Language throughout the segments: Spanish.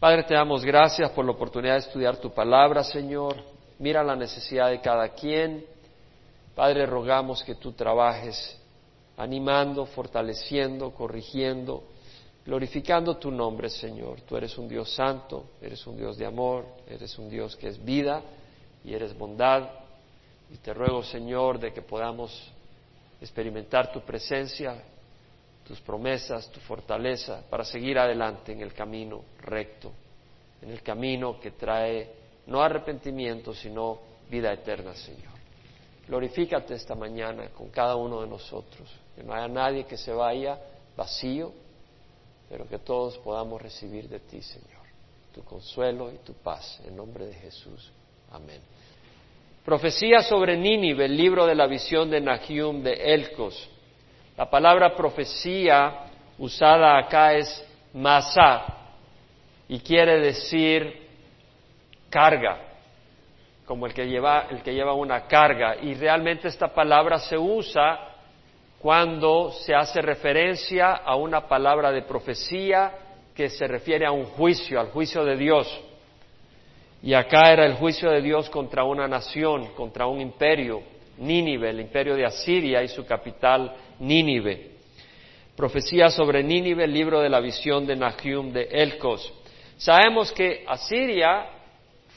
Padre, te damos gracias por la oportunidad de estudiar tu palabra, Señor. Mira la necesidad de cada quien. Padre, rogamos que tú trabajes animando, fortaleciendo, corrigiendo, glorificando tu nombre, Señor. Tú eres un Dios santo, eres un Dios de amor, eres un Dios que es vida y eres bondad. Y te ruego, Señor, de que podamos experimentar tu presencia tus promesas, tu fortaleza para seguir adelante en el camino recto, en el camino que trae no arrepentimiento, sino vida eterna, Señor. Glorifícate esta mañana con cada uno de nosotros, que no haya nadie que se vaya vacío, pero que todos podamos recibir de ti, Señor, tu consuelo y tu paz, en nombre de Jesús. Amén. Profecía sobre Nínive, el libro de la visión de Nahium de Elcos. La palabra profecía usada acá es masá y quiere decir carga, como el que lleva, el que lleva una carga. Y realmente esta palabra se usa cuando se hace referencia a una palabra de profecía que se refiere a un juicio, al juicio de Dios. Y acá era el juicio de Dios contra una nación, contra un imperio, Nínive, el imperio de Asiria y su capital Nínive. Profecía sobre Nínive, libro de la visión de Nahum de Elcos. Sabemos que Asiria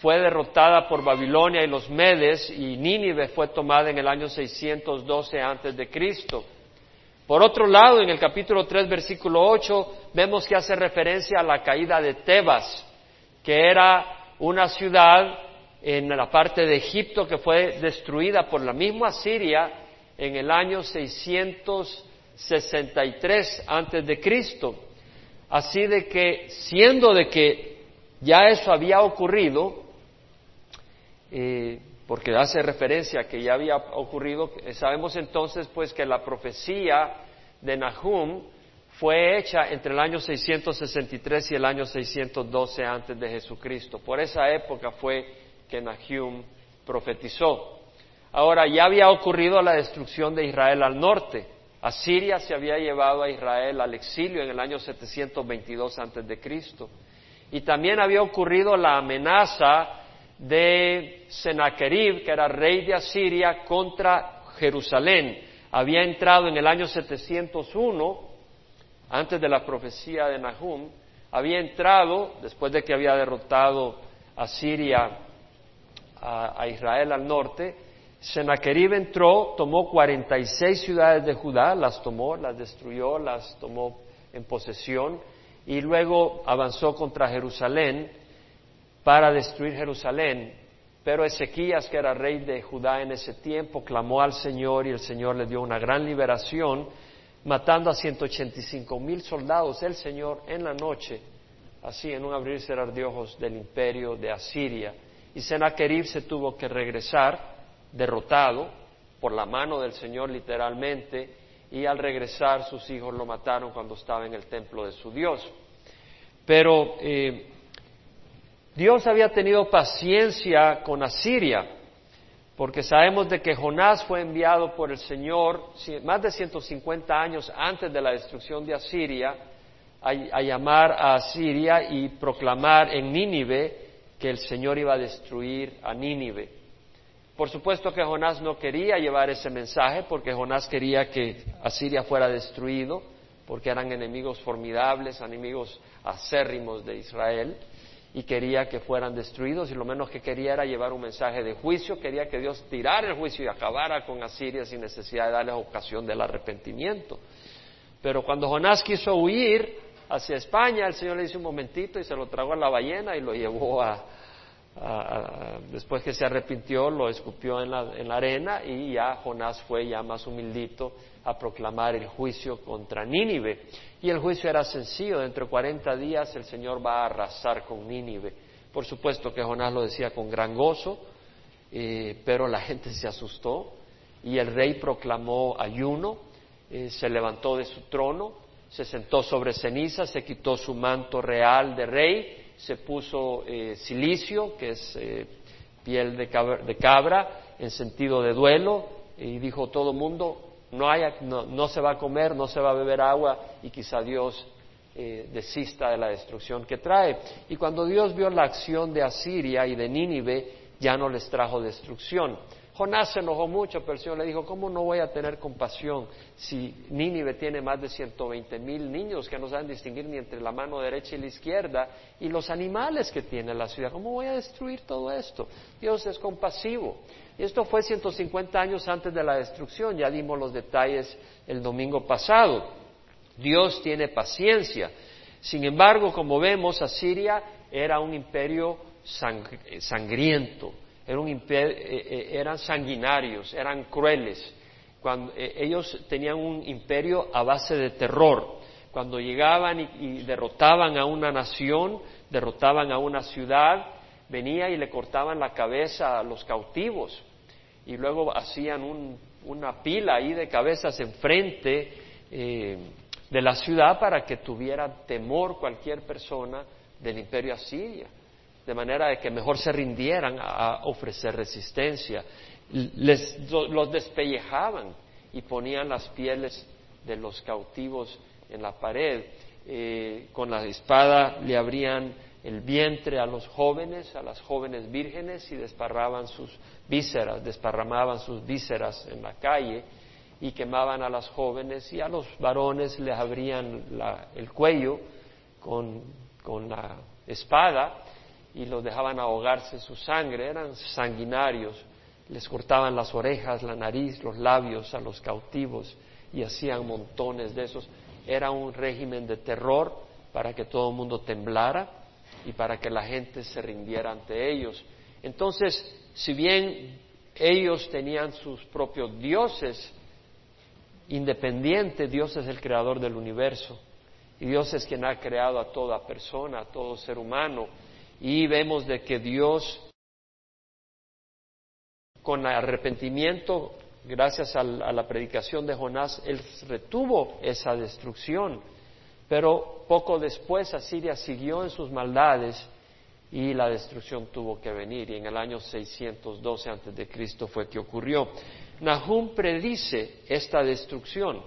fue derrotada por Babilonia y los Medes y Nínive fue tomada en el año 612 antes de Cristo. Por otro lado, en el capítulo 3, versículo 8, vemos que hace referencia a la caída de Tebas, que era una ciudad en la parte de Egipto que fue destruida por la misma Siria en el año 663 antes de Cristo. Así de que, siendo de que ya eso había ocurrido, eh, porque hace referencia a que ya había ocurrido, sabemos entonces pues que la profecía de Nahum fue hecha entre el año 663 y el año 612 antes de Jesucristo. Por esa época fue que Nahum profetizó. Ahora, ya había ocurrido la destrucción de Israel al norte. Asiria se había llevado a Israel al exilio en el año 722 antes de Cristo. Y también había ocurrido la amenaza de Sennacherib, que era rey de Asiria, contra Jerusalén. Había entrado en el año 701, antes de la profecía de Nahum, había entrado, después de que había derrotado a Siria a, Israel al norte, Sennacherib entró, tomó 46 ciudades de Judá, las tomó, las destruyó, las tomó en posesión y luego avanzó contra Jerusalén para destruir Jerusalén. Pero Ezequías, que era rey de Judá en ese tiempo, clamó al Señor y el Señor le dio una gran liberación, matando a 185 mil soldados el Señor en la noche, así en un abrir y cerrar de ojos del imperio de Asiria y Sennacherib se tuvo que regresar derrotado por la mano del Señor literalmente y al regresar sus hijos lo mataron cuando estaba en el templo de su Dios. Pero eh, Dios había tenido paciencia con Asiria, porque sabemos de que Jonás fue enviado por el Señor más de 150 años antes de la destrucción de Asiria a, a llamar a Asiria y proclamar en Nínive que el Señor iba a destruir a Nínive. Por supuesto que Jonás no quería llevar ese mensaje porque Jonás quería que Asiria fuera destruido, porque eran enemigos formidables, enemigos acérrimos de Israel, y quería que fueran destruidos, y lo menos que quería era llevar un mensaje de juicio, quería que Dios tirara el juicio y acabara con Asiria sin necesidad de darles ocasión del arrepentimiento. Pero cuando Jonás quiso huir, hacia España, el Señor le dice un momentito y se lo tragó a la ballena y lo llevó a, después que se arrepintió, lo escupió en la, en la, arena y ya Jonás fue ya más humildito a proclamar el juicio contra Nínive. Y el juicio era sencillo, dentro de 40 días el Señor va a arrasar con Nínive. Por supuesto que Jonás lo decía con gran gozo, eh, pero la gente se asustó y el rey proclamó ayuno, eh, se levantó de su trono se sentó sobre ceniza, se quitó su manto real de rey, se puso eh, silicio, que es eh, piel de cabra, en sentido de duelo, y dijo todo mundo, no, no, se va a comer, no se va a beber agua, y quizá Dios eh, desista de la destrucción que trae. Y cuando Dios vio la acción de Asiria y de Nínive, ya no les trajo destrucción. Jonás se enojó mucho, pero el Señor le dijo, ¿cómo no voy a tener compasión si Nínive tiene más de 120 mil niños que no saben distinguir ni entre la mano derecha y la izquierda y los animales que tiene la ciudad? ¿Cómo voy a destruir todo esto? Dios es compasivo. Y esto fue 150 años antes de la destrucción, ya dimos los detalles el domingo pasado. Dios tiene paciencia. Sin embargo, como vemos, Asiria era un imperio sangriento eh, eh, eran sanguinarios, eran crueles. Cuando, eh, ellos tenían un imperio a base de terror. Cuando llegaban y, derrotaban a una nación, derrotaban a una ciudad, venía y le cortaban la cabeza a los cautivos y luego hacían una pila ahí de cabezas enfrente de la ciudad para que tuviera temor cualquier persona del imperio asiria de manera de que mejor se rindieran a ofrecer resistencia. los despellejaban y ponían las pieles de los cautivos en la pared. Eh, con la espada le abrían el vientre a los jóvenes, a las jóvenes vírgenes y desparraban sus vísceras, desparramaban sus vísceras en la calle y quemaban a las jóvenes y a los varones les abrían el cuello con, con la espada y los dejaban ahogarse su sangre, eran sanguinarios, les cortaban las orejas, la nariz, los labios a los cautivos y hacían montones de esos. Era un régimen de terror para que todo el mundo temblara y para que la gente se rindiera ante ellos. Entonces, si bien ellos tenían sus propios dioses, independiente, Dios es el creador del universo y Dios es quien ha creado a toda persona, a todo ser humano y vemos de que Dios, con arrepentimiento, gracias a la predicación de Jonás, él retuvo esa destrucción. Pero poco después Asiria siguió en sus maldades y la destrucción tuvo que venir. Y en el año 612 antes de Cristo fue que ocurrió. Nahum predice esta destrucción.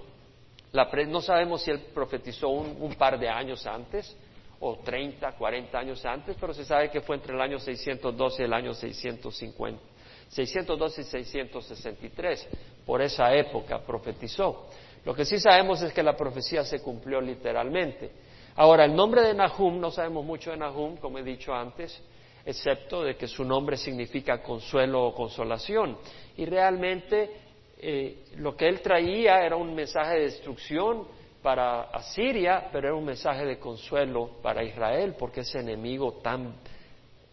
no sabemos si él profetizó un par de años antes o 30, 40 años antes, pero se sabe que fue entre el año 612 y el año 650, 612 y 663. Por esa época profetizó. Lo que sí sabemos es que la profecía se cumplió literalmente. Ahora, el nombre de Nahum, no sabemos mucho de Nahum, como he dicho antes, excepto de que su nombre significa consuelo o consolación. Y realmente eh, lo que él traía era un mensaje de destrucción, para Asiria, pero era un mensaje de consuelo para Israel, porque ese enemigo tan,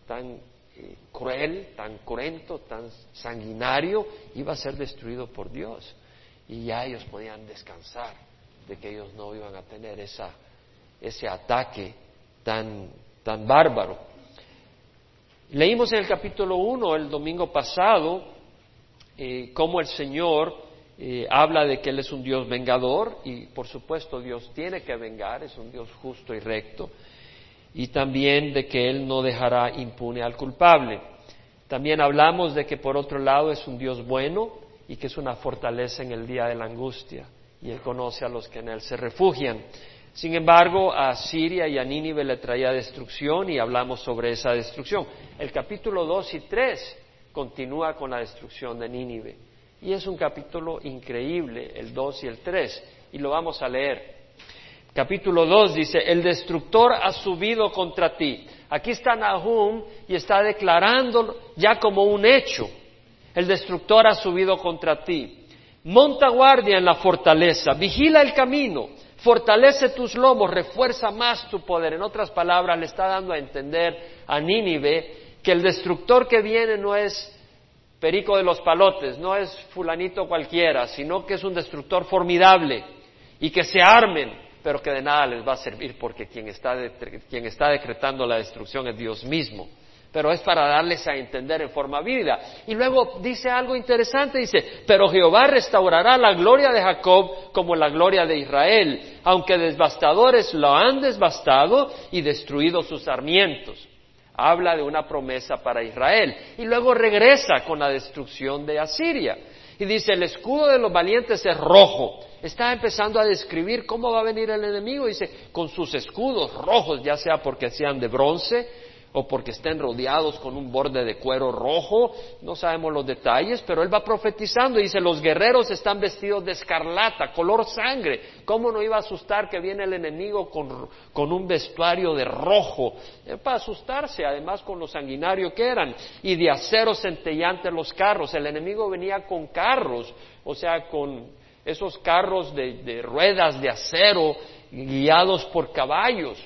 eh, cruel, tan cruento, tan sanguinario, iba a ser destruido por Dios. Y ya ellos podían descansar de que ellos no iban a tener esa, ese ataque tan, tan bárbaro. Leímos en el capítulo 1 el domingo pasado eh, cómo el Señor eh, habla de que Él es un Dios vengador y por supuesto Dios tiene que vengar, es un Dios justo y recto, y también de que Él no dejará impune al culpable. También hablamos de que por otro lado es un Dios bueno y que es una fortaleza en el día de la angustia y Él conoce a los que en Él se refugian. Sin embargo, a Siria y a Nínive le traía destrucción y hablamos sobre esa destrucción. El capítulo 2 y 3 continúa con la destrucción de Nínive. Y es un capítulo increíble, el 2 y el 3, y lo vamos a leer. Capítulo 2 dice, el destructor ha subido contra ti. Aquí está Nahum y está declarando ya como un hecho, el destructor ha subido contra ti. Monta guardia en la fortaleza, vigila el camino, fortalece tus lomos, refuerza más tu poder. En otras palabras, le está dando a entender a Nínive que el destructor que viene no es perico de los palotes, no es fulanito cualquiera, sino que es un destructor formidable y que se armen, pero que de nada les va a servir porque quien está, quien está decretando la destrucción es Dios mismo. Pero es para darles a entender en forma vívida. Y luego dice algo interesante, dice, pero Jehová restaurará la gloria de Jacob como la gloria de Israel, aunque devastadores lo han devastado y destruido sus sarmientos habla de una promesa para Israel y luego regresa con la destrucción de Asiria. Y dice, el escudo de los valientes es rojo. Está empezando a describir cómo va a venir el enemigo. Dice, con sus escudos rojos, ya sea porque sean de bronce o porque estén rodeados con un borde de cuero rojo, no sabemos los detalles, pero él va profetizando y dice, los guerreros están vestidos de escarlata, color sangre, ¿cómo no iba a asustar que viene el enemigo con, con un vestuario de rojo? Es para asustarse, además con lo sanguinario que eran, y de acero centellantes los carros, el enemigo venía con carros, o sea, con esos carros de, de ruedas de acero guiados por caballos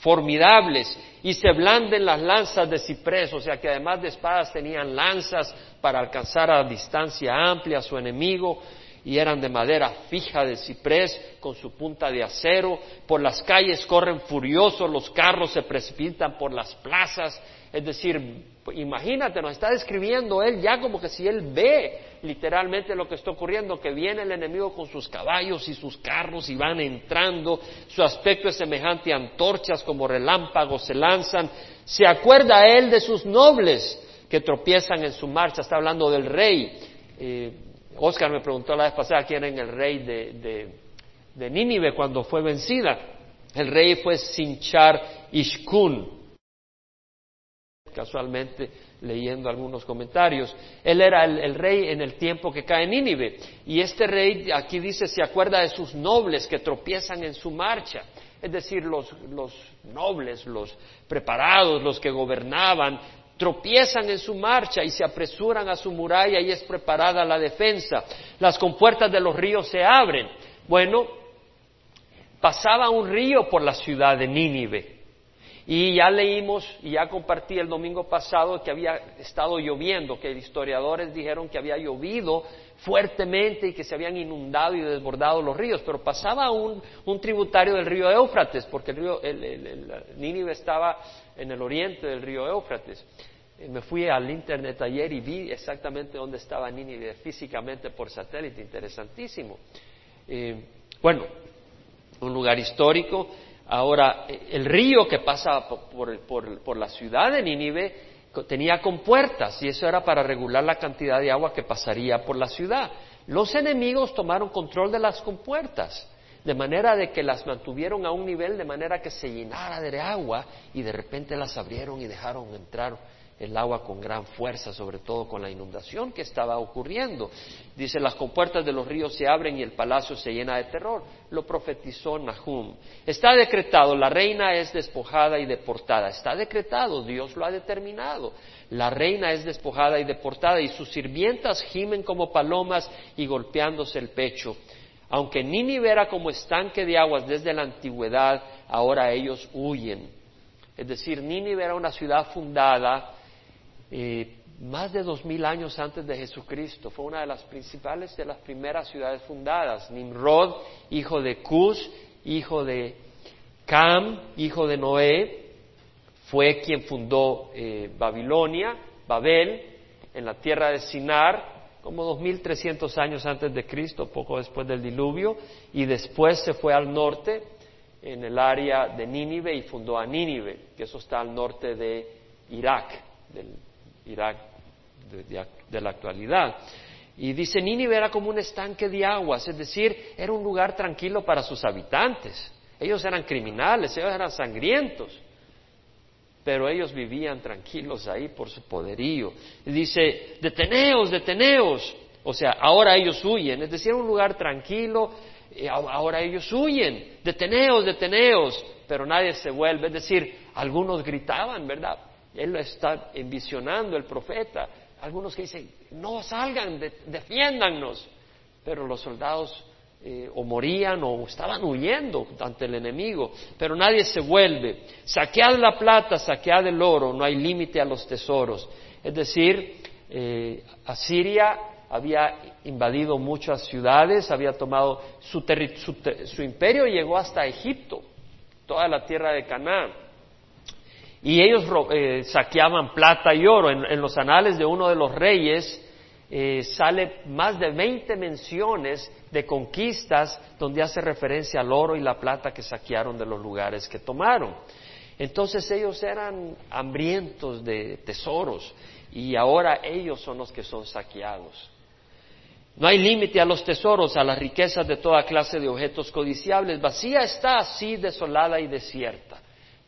formidables y se blanden las lanzas de ciprés, o sea que además de espadas tenían lanzas para alcanzar a distancia amplia a su enemigo y eran de madera fija de ciprés con su punta de acero. Por las calles corren furiosos, los carros se precipitan por las plazas. Es decir, imagínate, nos está describiendo él ya como que si él ve literalmente lo que está ocurriendo, que viene el enemigo con sus caballos y sus carros y van entrando, su aspecto es semejante a antorchas como relámpagos se lanzan, se acuerda él de sus nobles que tropiezan en su marcha, está hablando del rey. Eh, Oscar me preguntó la vez pasada quién era el rey de, de Nínive cuando fue vencida. El rey fue Sinchar Ishkun, casualmente leyendo algunos comentarios. Él era el, rey en el tiempo que cae Nínive. Y este rey, aquí dice, se acuerda de sus nobles que tropiezan en su marcha. Es decir, los, los nobles, los preparados, los que gobernaban, tropiezan en su marcha y se apresuran a su muralla y es preparada la defensa. Las compuertas de los ríos se abren. Bueno, pasaba un río por la ciudad de Nínive y ya leímos y ya compartí el domingo pasado que había estado lloviendo, que historiadores dijeron que había llovido fuertemente y que se habían inundado y desbordado los ríos, pero pasaba un, tributario del río Éufrates, porque el río, el, Nínive estaba en el oriente del río Éufrates. Eh, me fui al internet ayer y vi exactamente dónde estaba Nínive físicamente por satélite, interesantísimo. Eh, bueno, un lugar histórico Ahora, el río que pasa por, la ciudad de Nínive tenía compuertas y eso era para regular la cantidad de agua que pasaría por la ciudad. Los enemigos tomaron control de las compuertas, de manera de que las mantuvieron a un nivel de manera que se llenara de agua y de repente las abrieron y dejaron entrar el agua con gran fuerza, sobre todo con la inundación que estaba ocurriendo. Dice, las compuertas de los ríos se abren y el palacio se llena de terror. Lo profetizó Nahum. Está decretado, la reina es despojada y deportada. Está decretado, Dios lo ha determinado. La reina es despojada y deportada y sus sirvientas gimen como palomas y golpeándose el pecho. Aunque Nínive era como estanque de aguas desde la antigüedad, ahora ellos huyen. Es decir, Nínive era una ciudad fundada eh, más de dos mil años antes de Jesucristo. Fue una de las principales de las primeras ciudades fundadas. Nimrod, hijo de Cus, hijo de Cam, hijo de Noé, fue quien fundó eh, Babilonia, Babel, en la tierra de Sinar, como dos mil trescientos años antes de Cristo, poco después del diluvio, y después se fue al norte, en el área de Nínive, y fundó a Nínive, que eso está al norte de Irak, del Irak de, la actualidad. Y dice, Nínive era como un estanque de aguas, es decir, era un lugar tranquilo para sus habitantes. Ellos eran criminales, ellos eran sangrientos, pero ellos vivían tranquilos ahí por su poderío. Y dice, deteneos, deteneos. O sea, ahora ellos huyen, es decir, un lugar tranquilo, ahora ellos huyen, deteneos, deteneos, pero nadie se vuelve. Es decir, algunos gritaban, ¿verdad? Él lo está envisionando el profeta. Algunos que dicen, no salgan, defiéndanos. Pero los soldados eh, o morían o estaban huyendo ante el enemigo, pero nadie se vuelve. Saquead la plata, saquead el oro, no hay límite a los tesoros. Es decir, eh, Asiria había invadido muchas ciudades, había tomado su, su, su imperio llegó hasta Egipto, toda la tierra de Canaán. Y ellos eh, saqueaban plata y oro. En, los anales de uno de los reyes eh, sale más de 20 menciones de conquistas donde hace referencia al oro y la plata que saquearon de los lugares que tomaron. Entonces ellos eran hambrientos de tesoros y ahora ellos son los que son saqueados. No hay límite a los tesoros, a las riquezas de toda clase de objetos codiciables. Vacía está así, desolada y desierta.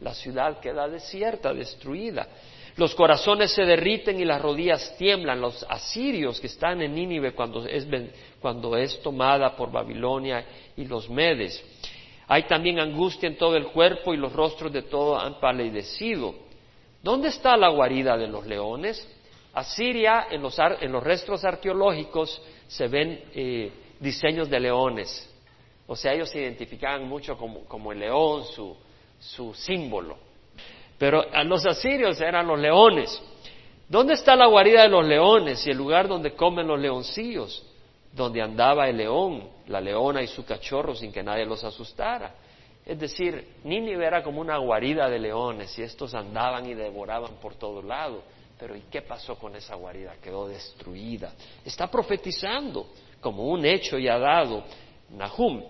La ciudad queda desierta, destruida. Los corazones se derriten y las rodillas tiemblan. Los asirios que están en Nínive cuando es, cuando es tomada por Babilonia y los medes. Hay también angustia en todo el cuerpo y los rostros de todos han palidecido. ¿Dónde está la guarida de los leones? Asiria, en los, en los restos arqueológicos, se ven eh, diseños de leones. O sea, ellos se identificaban mucho como, el león, su, su símbolo. Pero a los asirios eran los leones. ¿Dónde está la guarida de los leones y el lugar donde comen los leoncillos? Donde andaba el león, la leona y su cachorro sin que nadie los asustara. Es decir, Nínive era como una guarida de leones y estos andaban y devoraban por todo lado. Pero ¿y qué pasó con esa guarida? Quedó destruida. Está profetizando como un hecho ya dado Nahum.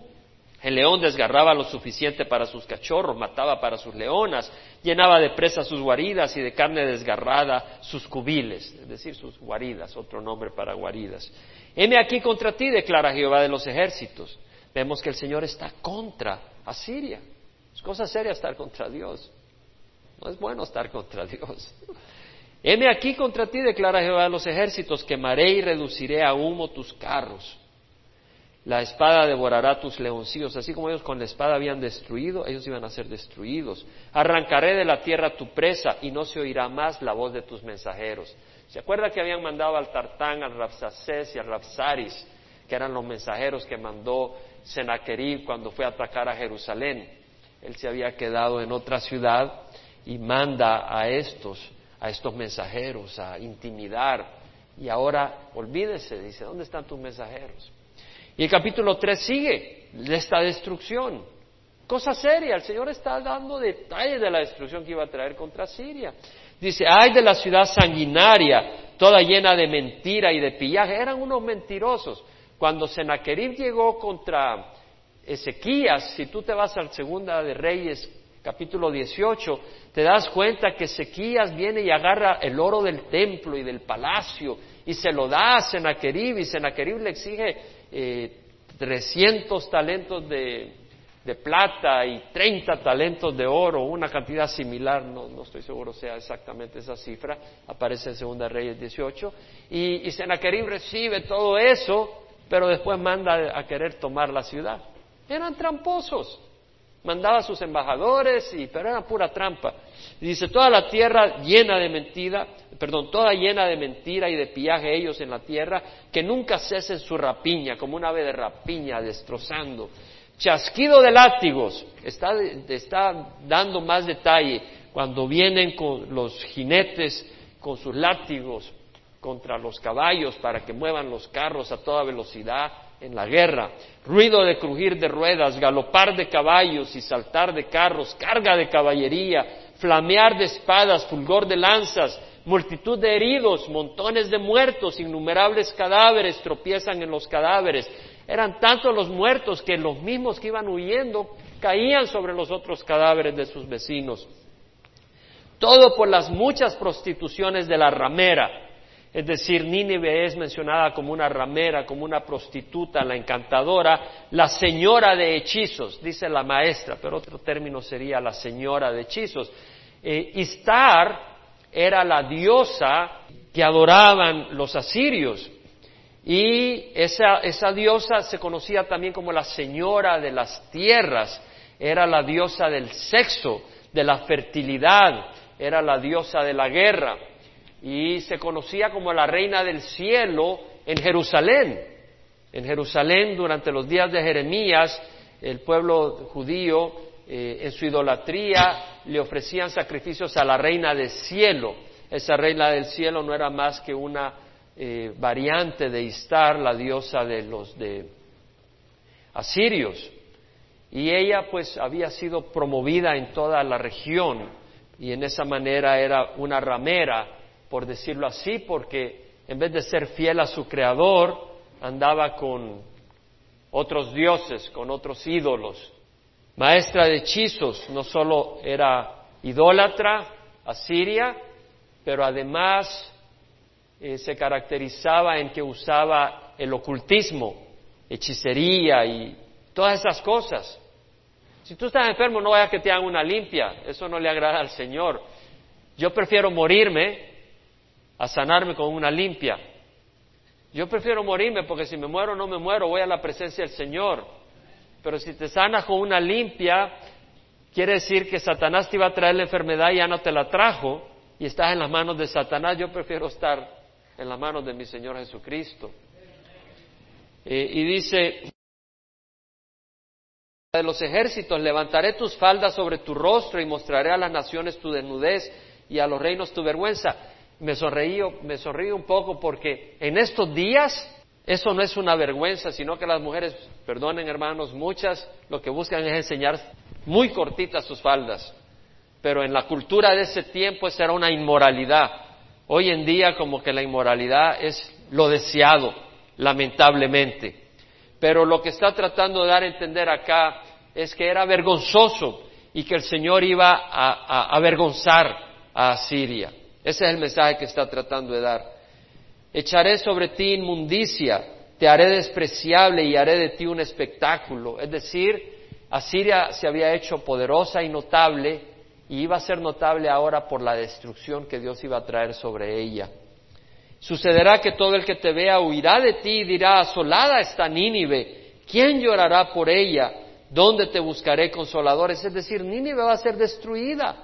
El león desgarraba lo suficiente para sus cachorros, mataba para sus leonas, llenaba de presa sus guaridas y de carne desgarrada sus cubiles, es decir, sus guaridas, otro nombre para guaridas. Heme aquí contra ti, declara Jehová de los ejércitos. Vemos que el Señor está contra Asiria. Es cosa seria estar contra Dios. No es bueno estar contra Dios. Heme aquí contra ti, declara Jehová de los ejércitos, quemaré y reduciré a humo tus carros. La espada devorará tus leoncillos, así como ellos con la espada habían destruido, ellos iban a ser destruidos. Arrancaré de la tierra tu presa y no se oirá más la voz de tus mensajeros. ¿Se acuerda que habían mandado al Tartán, al Rapsacés y al Rapsaris, que eran los mensajeros que mandó Sennacherib cuando fue a atacar a Jerusalén? Él se había quedado en otra ciudad y manda a estos a estos mensajeros, a intimidar. Y ahora, olvídese, dice, ¿dónde están tus mensajeros? Y el capítulo 3 sigue de esta destrucción. Cosa seria, el Señor está dando detalles de la destrucción que iba a traer contra Siria. Dice, ay de la ciudad sanguinaria, toda llena de mentira y de pillaje. Eran unos mentirosos. Cuando Sennacherib llegó contra Ezequías, si tú te vas al Segunda de Reyes capítulo 18, te das cuenta que Ezequías viene y agarra el oro del templo y del palacio y se lo da a Sennacherib y Sennacherib le exige eh, 300 talentos de, plata y 30 talentos de oro, una cantidad similar, no, no, estoy seguro sea exactamente esa cifra, aparece en Segunda Reyes 18, y, y Sennacherib recibe todo eso, pero después manda a querer tomar la ciudad. Eran tramposos mandaba a sus embajadores, y, pero era pura trampa. Y dice, toda la tierra llena de mentira, perdón, toda llena de mentira y de pillaje ellos en la tierra, que nunca cesen su rapiña, como un ave de rapiña, destrozando. Chasquido de látigos, está, está dando más detalle cuando vienen con los jinetes con sus látigos contra los caballos para que muevan los carros a toda velocidad en la guerra, ruido de crujir de ruedas, galopar de caballos y saltar de carros, carga de caballería, flamear de espadas, fulgor de lanzas, multitud de heridos, montones de muertos, innumerables cadáveres tropiezan en los cadáveres. Eran tantos los muertos que los mismos que iban huyendo caían sobre los otros cadáveres de sus vecinos. Todo por las muchas prostituciones de la ramera, es decir, Nínive es mencionada como una ramera, como una prostituta, la encantadora, la señora de hechizos, dice la maestra, pero otro término sería la señora de hechizos. Eh, Istar era la diosa que adoraban los asirios. Y esa, esa diosa se conocía también como la señora de las tierras, era la diosa del sexo, de la fertilidad, era la diosa de la guerra. Y se conocía como la reina del cielo en Jerusalén. En Jerusalén, durante los días de Jeremías, el pueblo judío, eh, en su idolatría, le ofrecían sacrificios a la reina del cielo. Esa reina del cielo no era más que una eh, variante de Istar, la diosa de los de asirios. Y ella pues había sido promovida en toda la región y en esa manera era una ramera por decirlo así, porque en vez de ser fiel a su creador, andaba con otros dioses, con otros ídolos. Maestra de hechizos, no solo era idólatra, asiria, pero además eh, se caracterizaba en que usaba el ocultismo, hechicería y todas esas cosas. Si tú estás enfermo, no vayas que te hagan una limpia, eso no le agrada al Señor. Yo prefiero morirme a sanarme con una limpia. Yo prefiero morirme porque si me muero no me muero, voy a la presencia del Señor. Pero si te sanas con una limpia, quiere decir que Satanás te iba a traer la enfermedad y ya no te la trajo y estás en las manos de Satanás. Yo prefiero estar en las manos de mi Señor Jesucristo. Eh, y dice, de los ejércitos, levantaré tus faldas sobre tu rostro y mostraré a las naciones tu desnudez y a los reinos tu vergüenza me sonreí, me un poco porque en estos días eso no es una vergüenza, sino que las mujeres, perdonen hermanos, muchas lo que buscan es enseñar muy cortitas sus faldas. Pero en la cultura de ese tiempo esa era una inmoralidad. Hoy en día como que la inmoralidad es lo deseado, lamentablemente. Pero lo que está tratando de dar a entender acá es que era vergonzoso y que el Señor iba a, a avergonzar a Asiria. Ese es el mensaje que está tratando de dar. Echaré sobre ti inmundicia, te haré despreciable y haré de ti un espectáculo. Es decir, Asiria se había hecho poderosa y notable y iba a ser notable ahora por la destrucción que Dios iba a traer sobre ella. Sucederá que todo el que te vea huirá de ti y dirá, asolada está Nínive, ¿quién llorará por ella? ¿Dónde te buscaré consoladores? Es decir, Nínive va a ser destruida.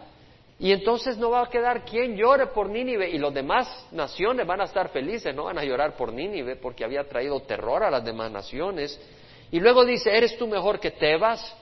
Y entonces no va a quedar quien llore por Nínive y las demás naciones van a estar felices, no van a llorar por Nínive porque había traído terror a las demás naciones. Y luego dice, ¿eres tú mejor que Tebas?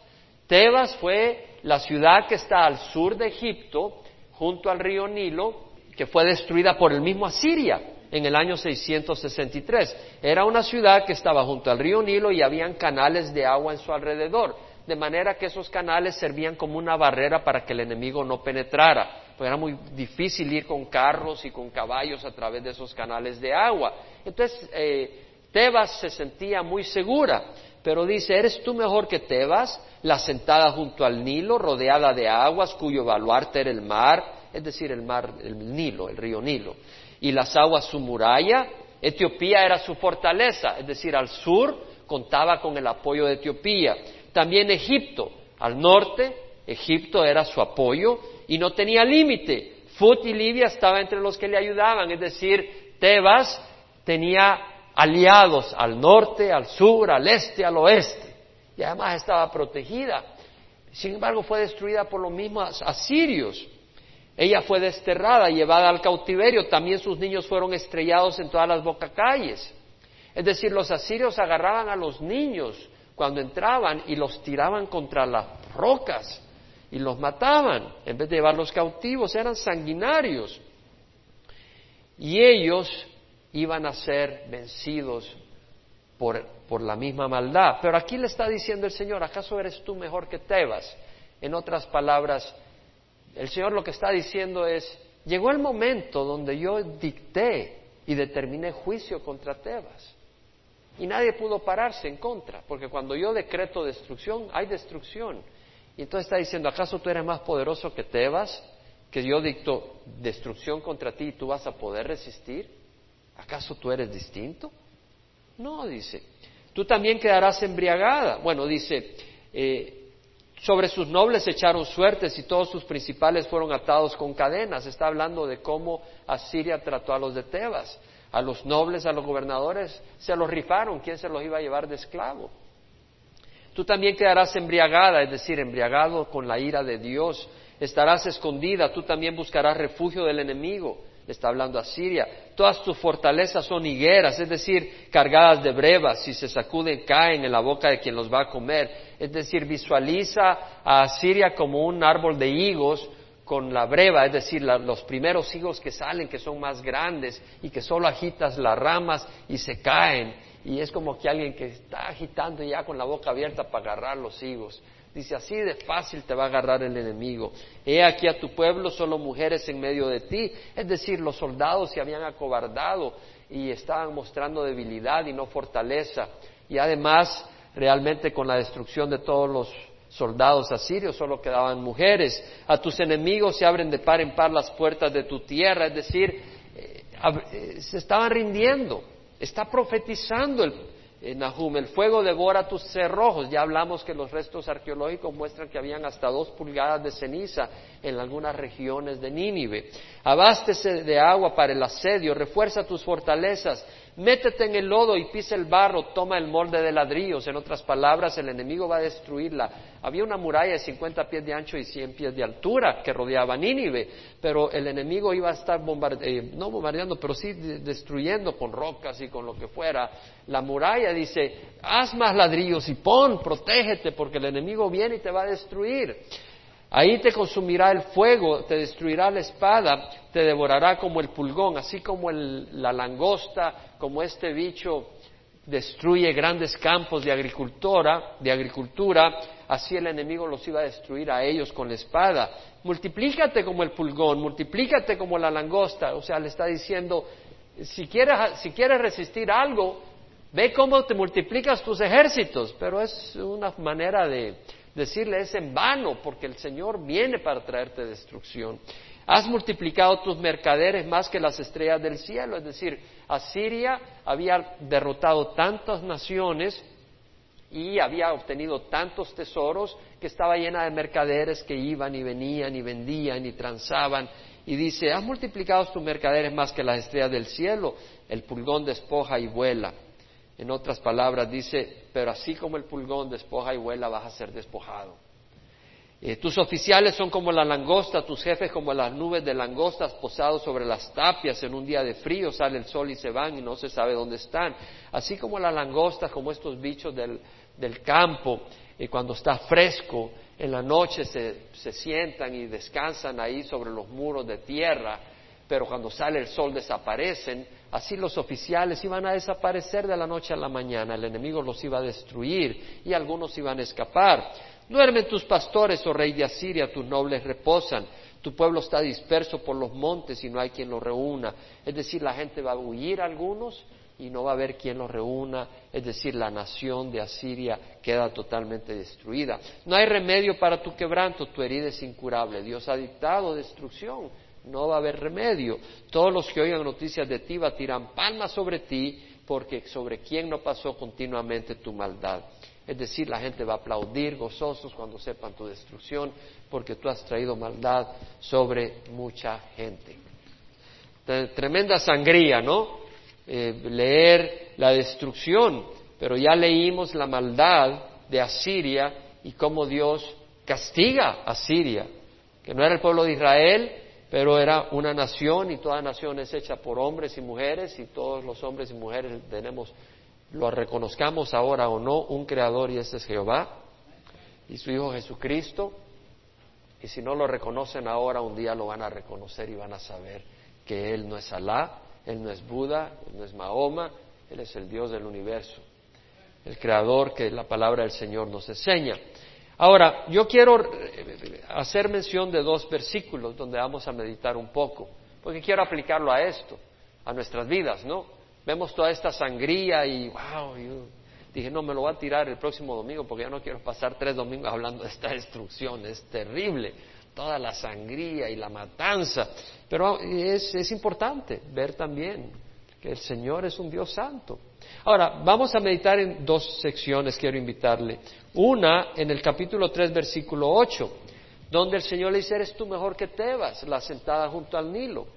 Tebas fue la ciudad que está al sur de Egipto, junto al río Nilo, que fue destruida por el mismo Asiria en el año 663. Era una ciudad que estaba junto al río Nilo y habían canales de agua en su alrededor de manera que esos canales servían como una barrera para que el enemigo no penetrara, pues era muy difícil ir con carros y con caballos a través de esos canales de agua. Entonces, eh, Tebas se sentía muy segura, pero dice, ¿eres tú mejor que Tebas, la sentada junto al Nilo, rodeada de aguas, cuyo baluarte era el mar, es decir, el mar, el Nilo, el río Nilo, y las aguas su muralla? Etiopía era su fortaleza, es decir, al sur contaba con el apoyo de Etiopía también Egipto. Al norte, Egipto era su apoyo y no tenía límite. Fut y Libia estaba entre los que le ayudaban, es decir, Tebas tenía aliados al norte, al sur, al este, al oeste, y además estaba protegida. Sin embargo, fue destruida por los mismos asirios. Ella fue desterrada, llevada al cautiverio. También sus niños fueron estrellados en todas las bocacalles. Es decir, los asirios agarraban a los niños cuando entraban y los tiraban contra las rocas y los mataban en vez de llevarlos cautivos, eran sanguinarios. Y ellos iban a ser vencidos por, por, la misma maldad. Pero aquí le está diciendo el Señor, ¿acaso eres tú mejor que Tebas? En otras palabras, el Señor lo que está diciendo es, llegó el momento donde yo dicté y determiné juicio contra Tebas. Y nadie pudo pararse en contra, porque cuando yo decreto destrucción, hay destrucción. Y entonces está diciendo, ¿acaso tú eres más poderoso que Tebas? Que yo dicto destrucción contra ti y tú vas a poder resistir. ¿Acaso tú eres distinto? No, dice. Tú también quedarás embriagada. Bueno, dice, eh, sobre sus nobles echaron suertes y todos sus principales fueron atados con cadenas. Está hablando de cómo Asiria trató a los de Tebas a los nobles, a los gobernadores, se los rifaron, ¿quién se los iba a llevar de esclavo? Tú también quedarás embriagada, es decir, embriagado con la ira de Dios, estarás escondida, tú también buscarás refugio del enemigo, está hablando a Siria, todas tus fortalezas son higueras, es decir, cargadas de brevas, si se sacuden caen en la boca de quien los va a comer, es decir, visualiza a Siria como un árbol de higos con la breva, es decir, los primeros higos que salen, que son más grandes y que solo agitas las ramas y se caen. Y es como que alguien que está agitando ya con la boca abierta para agarrar los higos. Dice, así de fácil te va a agarrar el enemigo. He aquí a tu pueblo solo mujeres en medio de ti. Es decir, los soldados se habían acobardado y estaban mostrando debilidad y no fortaleza. Y además, realmente con la destrucción de todos los soldados asirios, solo quedaban mujeres. A tus enemigos se abren de par en par las puertas de tu tierra, es decir, eh, eh, se estaban rindiendo. Está profetizando el, en Nahum, el fuego devora tus cerrojos. Ya hablamos que los restos arqueológicos muestran que habían hasta dos pulgadas de ceniza en algunas regiones de Nínive. Abástese de agua para el asedio, refuerza tus fortalezas, métete en el lodo y pisa el barro, toma el molde de ladrillos. En otras palabras, el enemigo va a destruirla. Había una muralla de 50 pies de ancho y 100 pies de altura que rodeaba Nínive, pero el enemigo iba a estar eh, no bombardeando, pero sí destruyendo con rocas y con lo que fuera. La muralla dice, haz más ladrillos y pon, protégete, porque el enemigo viene y te va a destruir. Ahí te consumirá el fuego, te destruirá la espada, te devorará como el pulgón, así como la langosta, como este bicho destruye grandes campos de agricultura, de agricultura, así el enemigo los iba a destruir a ellos con la espada. Multiplícate como el pulgón, multiplícate como la langosta, o sea, le está diciendo, si quieres, si quieres resistir algo, ve cómo te multiplicas tus ejércitos, pero es una manera de, decirle es en vano, porque el Señor viene para traerte destrucción. Has multiplicado tus mercaderes más que las estrellas del cielo, es decir, Asiria había derrotado tantas naciones y había obtenido tantos tesoros que estaba llena de mercaderes que iban y venían y vendían y transaban. Y dice, has multiplicado tus mercaderes más que las estrellas del cielo, el pulgón despoja y vuela. En otras palabras dice, pero así como el pulgón despoja y vuela, vas a ser despojado. Eh, tus oficiales son como la langosta, tus jefes como las nubes de langostas posados sobre las tapias. En un día de frío sale el sol y se van y no se sabe dónde están. Así como las langostas, como estos bichos del, campo, y cuando está fresco, en la noche se, se sientan y descansan ahí sobre los muros de tierra, pero cuando sale el sol desaparecen Así los oficiales iban a desaparecer de la noche a la mañana, el enemigo los iba a destruir y algunos iban a escapar. Duermen tus pastores, oh rey de Asiria, tus nobles reposan, tu pueblo está disperso por los montes y no hay quien los reúna. Es decir, la gente va a huir algunos y no va a haber quien los reúna, es decir, la nación de Asiria queda totalmente destruida. No hay remedio para tu quebranto, tu herida es incurable. Dios ha dictado destrucción no va a haber remedio. Todos los que oigan noticias de ti tirar palmas sobre ti, porque sobre quién no pasó continuamente tu maldad. Es decir, la gente va a aplaudir gozosos cuando sepan tu destrucción, porque tú has traído maldad sobre mucha gente. Tremenda sangría, ¿no? Eh, leer la destrucción, pero ya leímos la maldad de Asiria y cómo Dios castiga a Asiria, que no era el pueblo de Israel, pero era una nación y toda nación es hecha por hombres y mujeres y todos los hombres y mujeres tenemos, lo reconozcamos ahora o no, un creador y ese es Jehová y su Hijo Jesucristo. Y si no lo reconocen ahora, un día lo van a reconocer y van a saber que Él no es Alá, Él no es Buda, Él no es Mahoma, Él es el Dios del universo, el creador que la palabra del Señor nos enseña. Ahora, yo quiero eh, hacer mención de dos versículos donde vamos a meditar un poco, porque quiero aplicarlo a esto, a nuestras vidas, ¿no? Vemos toda esta sangría y, wow, dije, no, me lo voy a tirar el próximo domingo porque ya no quiero pasar tres domingos hablando de esta destrucción, es terrible, toda la sangría y la matanza, pero es, es importante ver también que el Señor es un Dios santo. Ahora, vamos a meditar en dos secciones, quiero invitarle. Una en el capítulo 3, versículo 8, donde el Señor le dice, eres tú mejor que Tebas, la sentada junto al Nilo.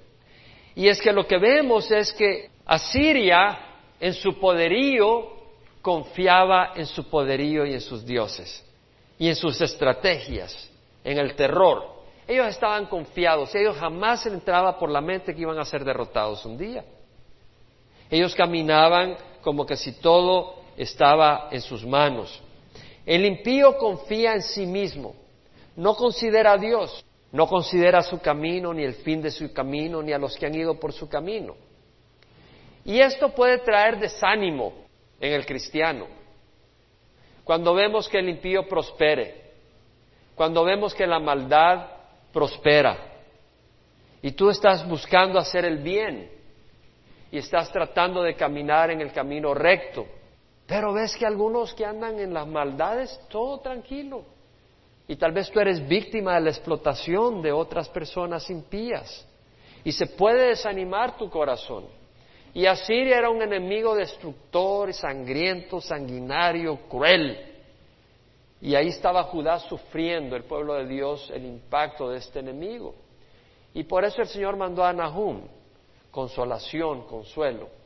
Y es que lo que vemos es que Asiria, en su poderío, confiaba en su poderío y en sus dioses, y en sus estrategias, en el terror. Ellos estaban confiados, ellos jamás se entraba por la mente que iban a ser derrotados un día. Ellos caminaban como que si todo estaba en sus manos. El impío confía en sí mismo, no considera a Dios, no considera su camino, ni el fin de su camino, ni a los que han ido por su camino. Y esto puede traer desánimo en el cristiano. Cuando vemos que el impío prospere, cuando vemos que la maldad prospera, y tú estás buscando hacer el bien, y estás tratando de caminar en el camino recto. Pero ves que algunos que andan en las maldades, todo tranquilo. Y tal vez tú eres víctima de la explotación de otras personas impías. Y se puede desanimar tu corazón. Y Asiria era un enemigo destructor, sangriento, sanguinario, cruel. Y ahí estaba Judá sufriendo, el pueblo de Dios, el impacto de este enemigo. Y por eso el Señor mandó a Nahum consolación, consuelo.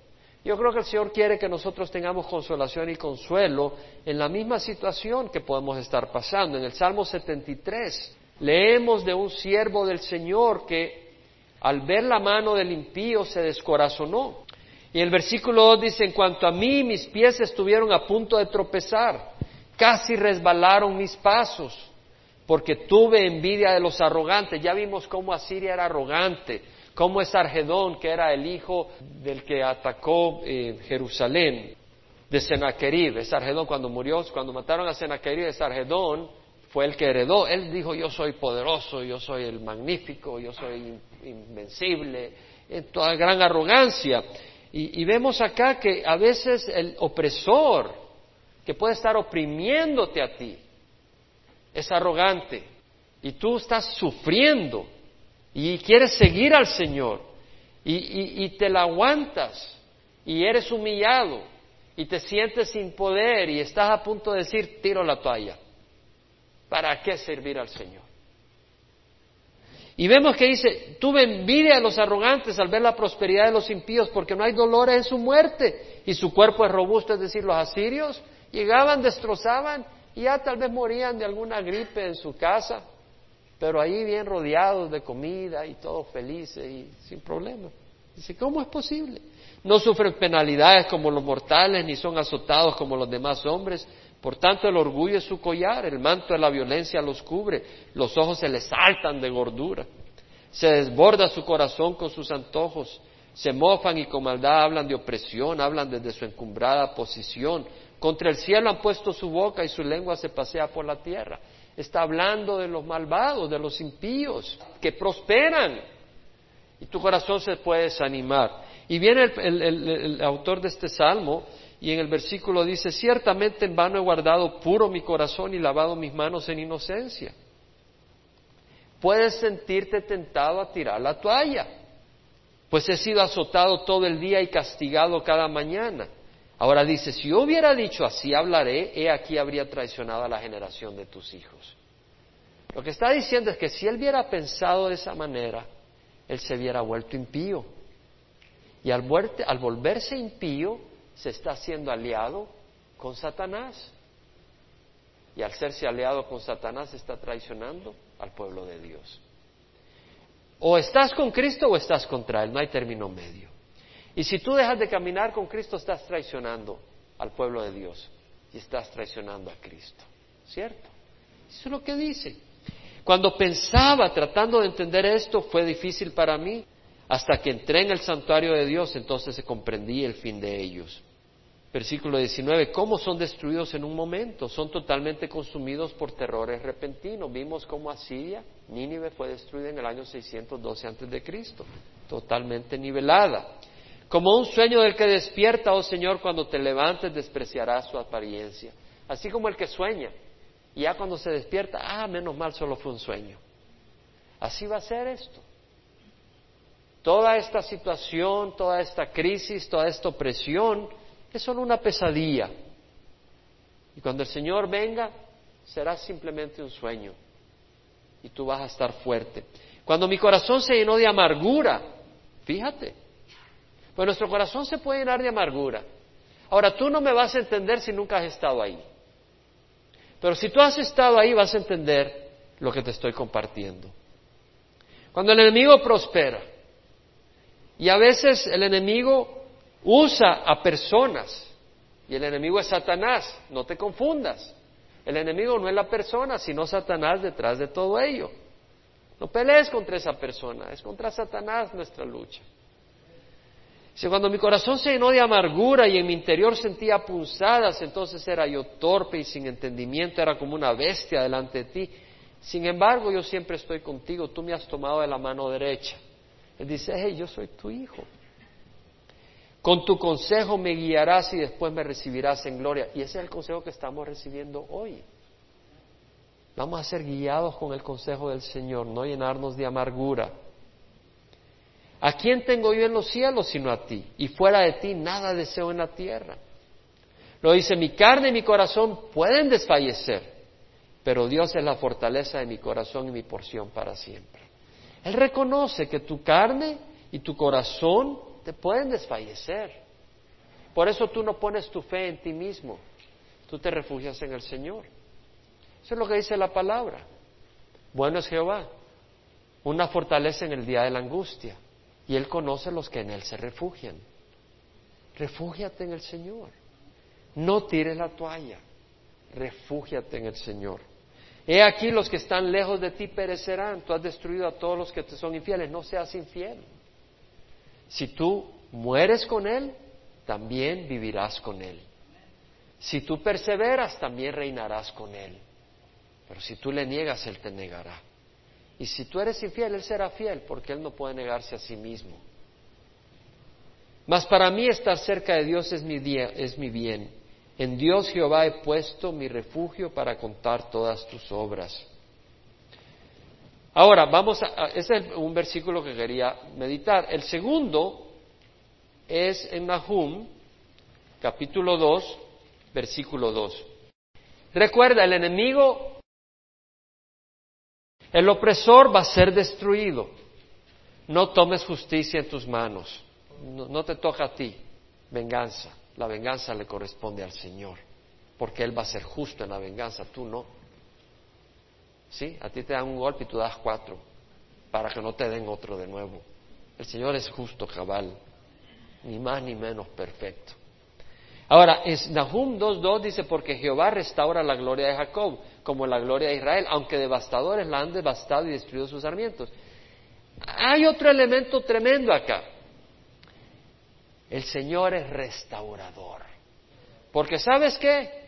Yo creo que el Señor quiere que nosotros tengamos consolación y consuelo en la misma situación que podemos estar pasando. En el Salmo 73 leemos de un siervo del Señor que al ver la mano del impío se descorazonó. Y el versículo 2 dice, en cuanto a mí, mis pies estuvieron a punto de tropezar, casi resbalaron mis pasos, porque tuve envidia de los arrogantes. Ya vimos cómo Asiria era arrogante, cómo es Argedón, que era el hijo del que atacó eh, Jerusalén, de Senaquerib. Es cuando murió, cuando mataron a Senaquerib, es Argedón fue el que heredó. Él dijo, yo soy poderoso, yo soy el magnífico, yo soy invencible, en toda gran arrogancia. Y, vemos acá que a veces el opresor que puede estar oprimiéndote a ti es arrogante y tú estás sufriendo y quieres seguir al Señor. Y, te la aguantas. Y eres humillado. Y te sientes sin poder. Y estás a punto de decir tiro la toalla. ¿Para qué servir al Señor? Y vemos que dice, tuve envidia de los arrogantes al ver la prosperidad de los impíos porque no hay dolor en su muerte y su cuerpo es robusto, es decir, los asirios llegaban, destrozaban y ya tal vez morían de alguna gripe en su casa, pero ahí bien rodeados de comida y todos felices y sin problema. Dice, ¿cómo es posible? No sufren penalidades como los mortales ni son azotados como los demás hombres, por tanto, el orgullo es su collar, el manto de la violencia los cubre, los ojos se les saltan de gordura, se desborda su corazón con sus antojos, se mofan y con maldad hablan de opresión, hablan desde su encumbrada posición, contra el cielo han puesto su boca y su lengua se pasea por la tierra. Está hablando de los malvados, de los impíos, que prosperan. Y tu corazón se puede desanimar. Y viene el, autor de este salmo y en el versículo dice, ciertamente en vano he guardado puro mi corazón y lavado mis manos en inocencia. Puedes sentirte tentado a tirar la toalla, pues he sido azotado todo el día y castigado cada mañana. Ahora dice, si yo hubiera dicho así hablaré, he aquí habría traicionado a la generación de tus hijos. Lo que está diciendo es que si él hubiera pensado de esa manera, él se hubiera vuelto impío. Y al, al volverse impío, se está haciendo aliado con Satanás. Y al serse aliado con Satanás está traicionando al pueblo de Dios. O estás con Cristo o estás contra Él, no hay término medio. Y si tú dejas de caminar con Cristo, estás traicionando al pueblo de Dios y estás traicionando a Cristo. ¿Cierto? Eso es lo que dice. Cuando pensaba tratando de entender esto, fue difícil para mí. Hasta que entré en el santuario de Dios, entonces se comprendí el fin de ellos. Versículo 19, ¿cómo son destruidos en un momento? Son totalmente consumidos por terrores repentinos. Vimos cómo Asiria, Nínive, fue destruida en el año 612 antes de Cristo, totalmente nivelada. Como un sueño del que despierta, oh Señor, cuando te levantes despreciarás su apariencia. Así como el que sueña, y ya cuando se despierta, ah, menos mal, solo fue un sueño. Así va a ser esto. Toda esta situación, toda esta crisis, toda esta opresión es solo una pesadilla. Y cuando el Señor venga, será simplemente un sueño. Y tú vas a estar fuerte. Cuando mi corazón se llenó de amargura, fíjate, pues nuestro corazón se puede llenar de amargura. Ahora tú no me vas a entender si nunca has estado ahí. Pero si tú has estado ahí vas a entender lo que te estoy compartiendo. Cuando el enemigo prospera, y a veces el enemigo usa a personas, y el enemigo es Satanás, no te confundas. El enemigo no es la persona, sino Satanás detrás de todo ello. No pelees contra esa persona, es contra Satanás nuestra lucha. Si cuando mi corazón se llenó de amargura y en mi interior sentía punzadas, entonces era yo torpe y sin entendimiento, era como una bestia delante de ti. Sin embargo, yo siempre estoy contigo, tú me has tomado de la mano derecha. Él dice, hey, yo soy tu hijo. Con tu consejo me guiarás y después me recibirás en gloria. Y ese es el consejo que estamos recibiendo hoy. Vamos a ser guiados con el consejo del Señor, no llenarnos de amargura. ¿A quién tengo yo en los cielos sino a ti? Y fuera de ti nada deseo en la tierra. Lo dice, mi carne y mi corazón pueden desfallecer, pero Dios es la fortaleza de mi corazón y mi porción para siempre. Él reconoce que tu carne y tu corazón te pueden desfallecer. Por eso tú no pones tu fe en ti mismo, tú te refugias en el Señor. Eso es lo que dice la palabra. Bueno es Jehová, una fortaleza en el día de la angustia. Y Él conoce los que en Él se refugian. Refúgiate en el Señor. No tires la toalla. Refúgiate en el Señor. He aquí los que están lejos de ti perecerán. Tú has destruido a todos los que te son infieles. No seas infiel. Si tú mueres con Él, también vivirás con Él. Si tú perseveras, también reinarás con Él. Pero si tú le niegas, Él te negará. Y si tú eres infiel, Él será fiel, porque Él no puede negarse a sí mismo. Mas para mí estar cerca de Dios es mi, es mi bien. En Dios Jehová he puesto mi refugio para contar todas tus obras. Ahora, vamos a, ese es un versículo que quería meditar. El segundo es en Nahum, capítulo 2, versículo 2. Recuerda, el enemigo el opresor va a ser destruido. No tomes justicia en tus manos. No, te toca a ti venganza. La venganza le corresponde al Señor. Porque Él va a ser justo en la venganza, tú no. ¿Sí? A ti te dan un golpe y tú das cuatro. Para que no te den otro de nuevo. El Señor es justo, cabal. Ni más ni menos perfecto. Ahora, es Nahum 2.2 dice, porque Jehová restaura la gloria de Jacob como la gloria de Israel, aunque devastadores la han devastado y destruido sus sarmientos. Hay otro elemento tremendo acá. El Señor es restaurador. Porque sabes qué?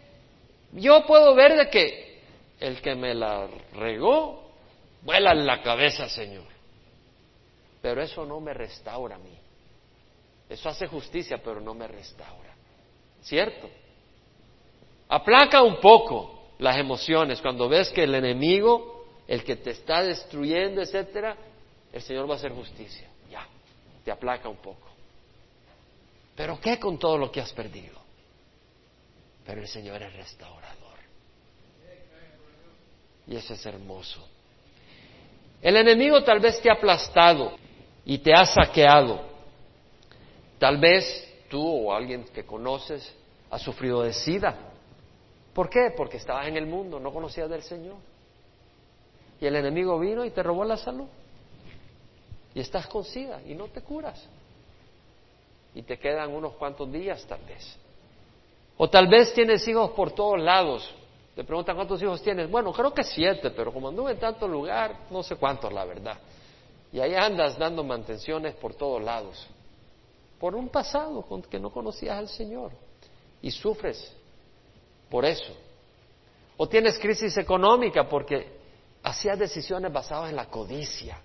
Yo puedo ver de que el que me la regó, vuela en la cabeza, Señor. Pero eso no me restaura a mí. Eso hace justicia, pero no me restaura. ¿Cierto? Aplaca un poco, las emociones, cuando ves que el enemigo, el que te está destruyendo, etcétera, el Señor va a hacer justicia. Ya, te aplaca un poco. Pero ¿qué con todo lo que has perdido? Pero el Señor es restaurador. Y eso es hermoso. El enemigo tal vez te ha aplastado y te ha saqueado. Tal vez tú o alguien que conoces ha sufrido de sida ¿Por qué? Porque estabas en el mundo, no conocías del Señor. Y el enemigo vino y te robó la salud. Y estás con sida y no te curas. Y te quedan unos cuantos días tal vez. O tal vez tienes hijos por todos lados. Te preguntan cuántos hijos tienes. Bueno, creo que siete, pero como anduve en tanto lugar, no sé cuántos, la verdad. Y ahí andas dando mantenciones por todos lados. Por un pasado con que no conocías al Señor. Y sufres por eso. O tienes crisis económica porque hacías decisiones basadas en la codicia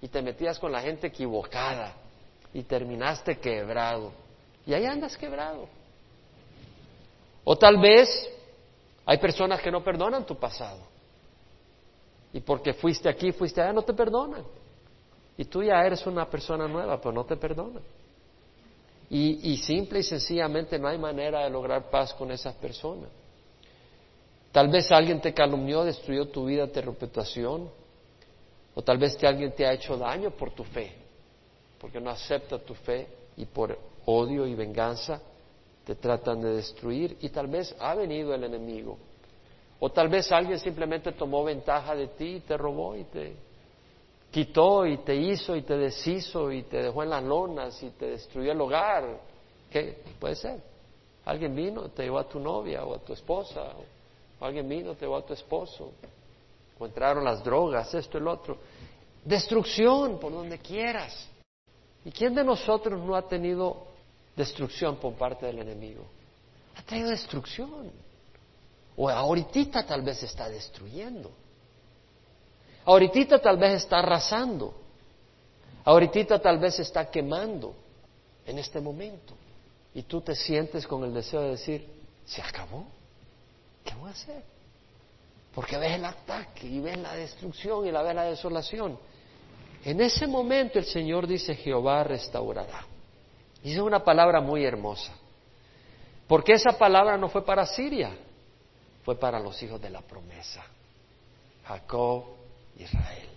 y te metías con la gente equivocada y terminaste quebrado. Y ahí andas quebrado. O tal vez hay personas que no perdonan tu pasado. Y porque fuiste aquí, fuiste allá, no te perdonan. Y tú ya eres una persona nueva, pero no te perdonan. Y, simple y sencillamente no hay manera de lograr paz con esas personas. Tal vez alguien te calumnió, destruyó tu vida, tu reputación, o tal vez alguien te ha hecho daño por tu fe, porque no acepta tu fe y por odio y venganza te tratan de destruir y tal vez ha venido el enemigo. O tal vez alguien simplemente tomó ventaja de ti y te robó y te quitó y te hizo y te deshizo y te dejó en las lonas y te destruyó el hogar. ¿Qué? Puede ser. Alguien vino, te llevó a tu novia o a tu esposa, o alguien vino, te llevó a tu esposo, o entraron las drogas, esto lo otro. Destrucción por donde quieras. ¿Y quién de nosotros no ha tenido destrucción por parte del enemigo? Ha traído destrucción. O ahorita tal vez está destruyendo. Ahorita tal vez está arrasando. Ahorita tal vez está quemando en este momento. Y tú te sientes con el deseo de decir, ¿se acabó? ¿Qué voy a hacer? Porque ves el ataque y ves la destrucción y la ves la desolación. En ese momento el Señor dice, Jehová restaurará. Y es una palabra muy hermosa. Porque esa palabra no fue para Siria, fue para los hijos de la promesa. Jacob, Israel.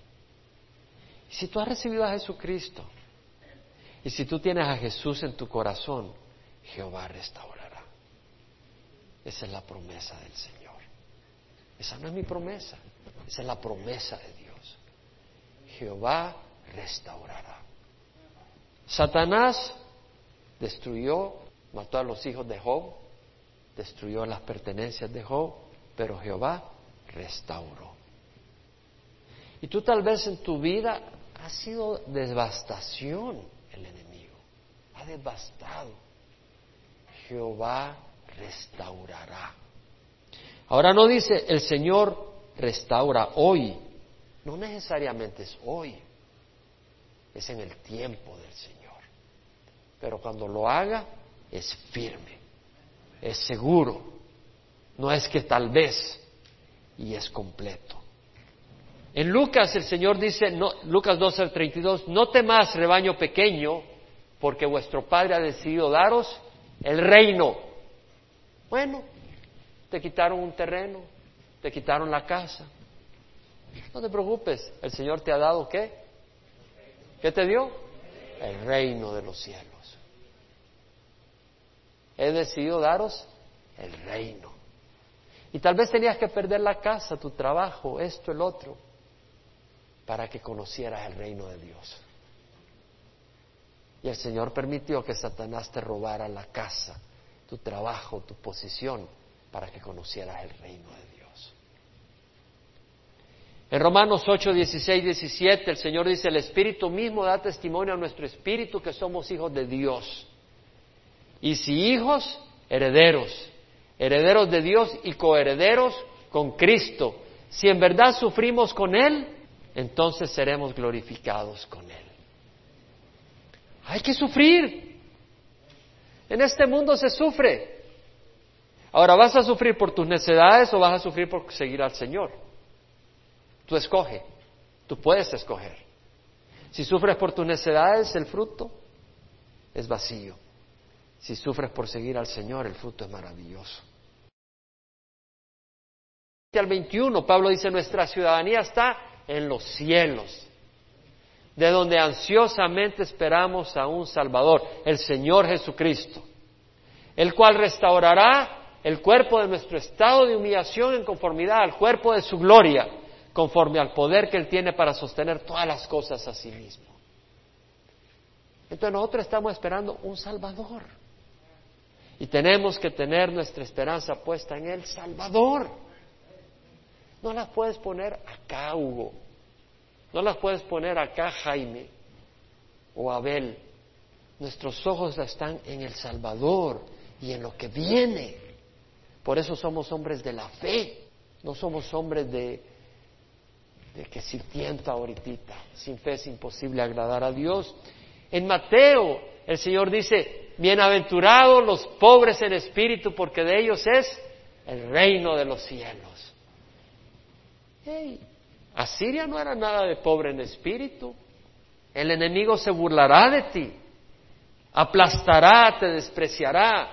Si tú has recibido a Jesucristo, y si tú tienes a Jesús en tu corazón, Jehová restaurará. Esa es la promesa del Señor. Esa no es mi promesa, esa es la promesa de Dios. Jehová restaurará. Satanás destruyó, mató a los hijos de Job, destruyó las pertenencias de Job, pero Jehová restauró. Y tú tal vez en tu vida ha sido devastación el enemigo, ha devastado. Jehová restaurará. Ahora no dice el Señor restaura hoy, no necesariamente es hoy, es en el tiempo del Señor. Pero cuando lo haga, es firme, es seguro, no es que tal vez, y es completo. En Lucas el Señor dice, Lucas 12 al 32, no temas rebaño pequeño, porque vuestro Padre ha decidido daros el reino. Bueno, te quitaron un terreno, te quitaron la casa. No te preocupes, el Señor te ha dado qué? ¿Qué te dio? El reino de los cielos. He decidido daros el reino. Y tal vez tenías que perder la casa, tu trabajo, esto, el otro, para que conocieras el reino de Dios. Y el Señor permitió que Satanás te robara la casa, tu trabajo, tu posición, para que conocieras el reino de Dios. En Romanos 8, 16, 17, el Señor dice, el Espíritu mismo da testimonio a nuestro Espíritu que somos hijos de Dios. Y si hijos, herederos, herederos de Dios y coherederos con Cristo. Si en verdad sufrimos con Él, entonces seremos glorificados con Él. Hay que sufrir. En este mundo se sufre. Ahora, ¿vas a sufrir por tus necesidades o vas a sufrir por seguir al Señor? Tú escoge, tú puedes escoger. Si sufres por tus necesidades, el fruto es vacío. Si sufres por seguir al Señor, el fruto es maravilloso. Al 21, Pablo dice, nuestra ciudadanía está en los cielos, de donde ansiosamente esperamos a un Salvador, el Señor Jesucristo, el cual restaurará el cuerpo de nuestro estado de humillación en conformidad al cuerpo de su gloria, conforme al poder que Él tiene para sostener todas las cosas a sí mismo. Entonces nosotros estamos esperando un Salvador. Y tenemos que tener nuestra esperanza puesta en el Salvador. No la puedes poner acá, Hugo. No la puedes poner acá, Jaime o Abel. Nuestros ojos están en el Salvador y en lo que viene. Por eso somos hombres de la fe, no somos hombres de, de que si tienta ahorita. Sin fe es imposible agradar a Dios. En Mateo el Señor dice, bienaventurados los pobres en espíritu, porque de ellos es el reino de los cielos. Hey, Asiria no era nada de pobre en espíritu. El enemigo se burlará de ti, aplastará, te despreciará,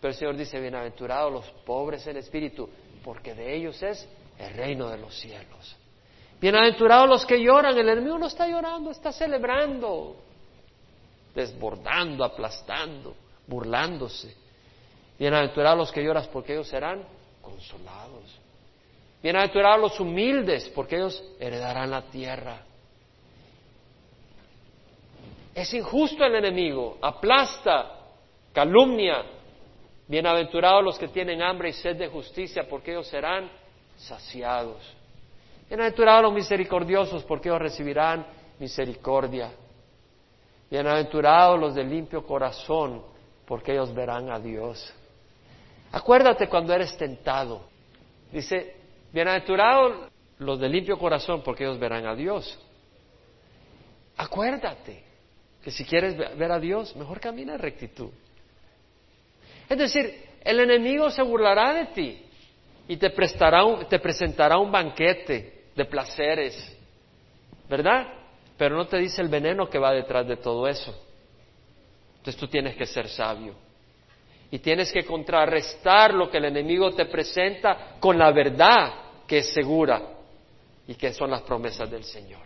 pero el Señor dice, bienaventurados los pobres en espíritu, porque de ellos es el reino de los cielos. Bienaventurados los que lloran, el enemigo no está llorando, está celebrando, desbordando, aplastando, burlándose. Bienaventurados los que lloran, porque ellos serán consolados. Bienaventurados los humildes, porque ellos heredarán la tierra. Es injusto el enemigo, aplasta, calumnia, Bienaventurados los que tienen hambre y sed de justicia, porque ellos serán saciados. Bienaventurados los misericordiosos, porque ellos recibirán misericordia. Bienaventurados los de limpio corazón, porque ellos verán a Dios. Acuérdate cuando eres tentado. Dice, bienaventurados los de limpio corazón, porque ellos verán a Dios. Acuérdate que si quieres ver a Dios, mejor camina en rectitud. Es decir, el enemigo se burlará de ti y te, prestará te presentará un banquete de placeres, ¿verdad? pero no te dice el veneno que va detrás de todo eso. Entonces tú tienes que ser sabio y tienes que contrarrestar lo que el enemigo te presenta con la verdad que es segura y que son las promesas del Señor.